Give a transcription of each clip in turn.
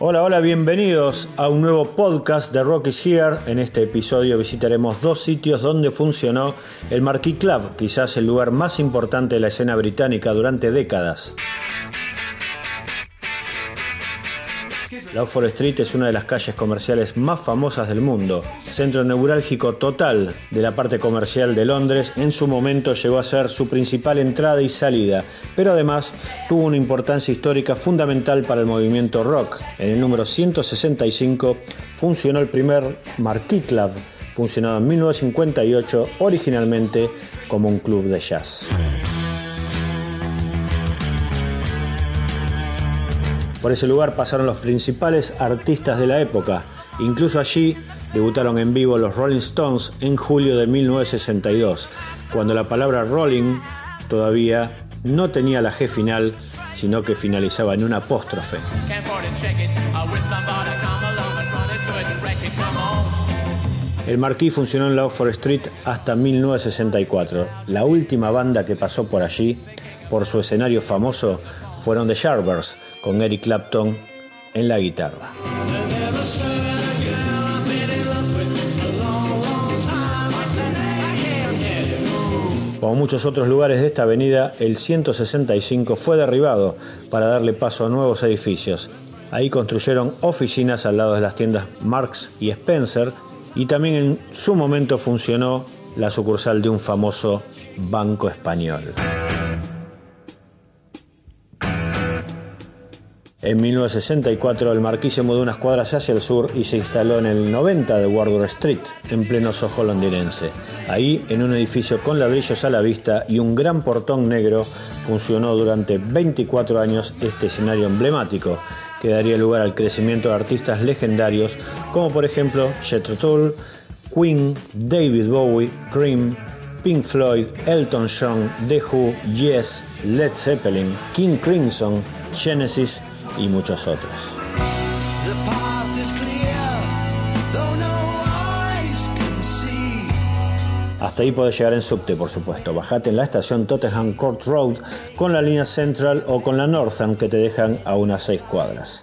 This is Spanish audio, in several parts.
Hola, hola, bienvenidos a un nuevo podcast de Rock is Here. En este episodio visitaremos dos sitios donde funcionó el Marquis Club, quizás el lugar más importante de la escena británica durante décadas. La Oxford Street es una de las calles comerciales más famosas del mundo, centro neurálgico total de la parte comercial de Londres. En su momento llegó a ser su principal entrada y salida, pero además tuvo una importancia histórica fundamental para el movimiento rock. En el número 165 funcionó el primer Marquis Club, funcionado en 1958 originalmente como un club de jazz. Por ese lugar pasaron los principales artistas de la época. Incluso allí debutaron en vivo los Rolling Stones en julio de 1962, cuando la palabra rolling todavía no tenía la G final, sino que finalizaba en un apóstrofe. El Marquis funcionó en la Oxford Street hasta 1964. La última banda que pasó por allí, por su escenario famoso, fueron The Sharpers, con Eric Clapton en la guitarra. Como muchos otros lugares de esta avenida, el 165 fue derribado para darle paso a nuevos edificios. Ahí construyeron oficinas al lado de las tiendas Marks y Spencer y también en su momento funcionó la sucursal de un famoso banco español. En 1964 el marquís se mudó unas cuadras hacia el sur y se instaló en el 90 de Wardour Street, en pleno Soho londinense. Ahí, en un edificio con ladrillos a la vista y un gran portón negro, funcionó durante 24 años este escenario emblemático, que daría lugar al crecimiento de artistas legendarios como por ejemplo Jethro Tull, Queen, David Bowie, Cream, Pink Floyd, Elton John, The Who, Yes, Led Zeppelin, King Crimson, Genesis y muchos otros. Hasta ahí podés llegar en subte, por supuesto. Bajate en la estación Tottenham Court Road con la línea Central o con la Northern que te dejan a unas 6 cuadras.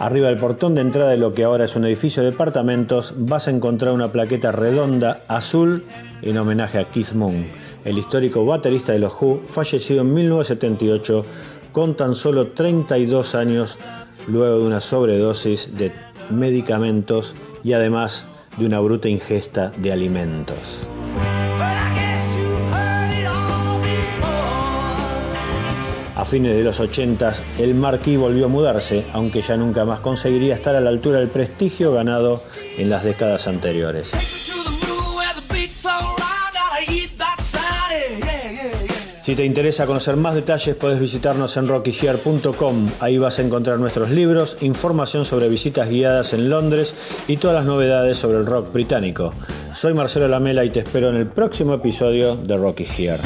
Arriba del portón de entrada de lo que ahora es un edificio de departamentos vas a encontrar una plaqueta redonda azul en homenaje a Keith Moon, el histórico baterista de los Who, fallecido en 1978 con tan solo 32 años luego de una sobredosis de medicamentos y además de una bruta ingesta de alimentos. A fines de los 80, el Marquis volvió a mudarse, aunque ya nunca más conseguiría estar a la altura del prestigio ganado en las décadas anteriores. Si te interesa conocer más detalles, puedes visitarnos en rockyhere.com. Ahí vas a encontrar nuestros libros, información sobre visitas guiadas en Londres y todas las novedades sobre el rock británico. Soy Marcelo Lamela y te espero en el próximo episodio de Rocky Here.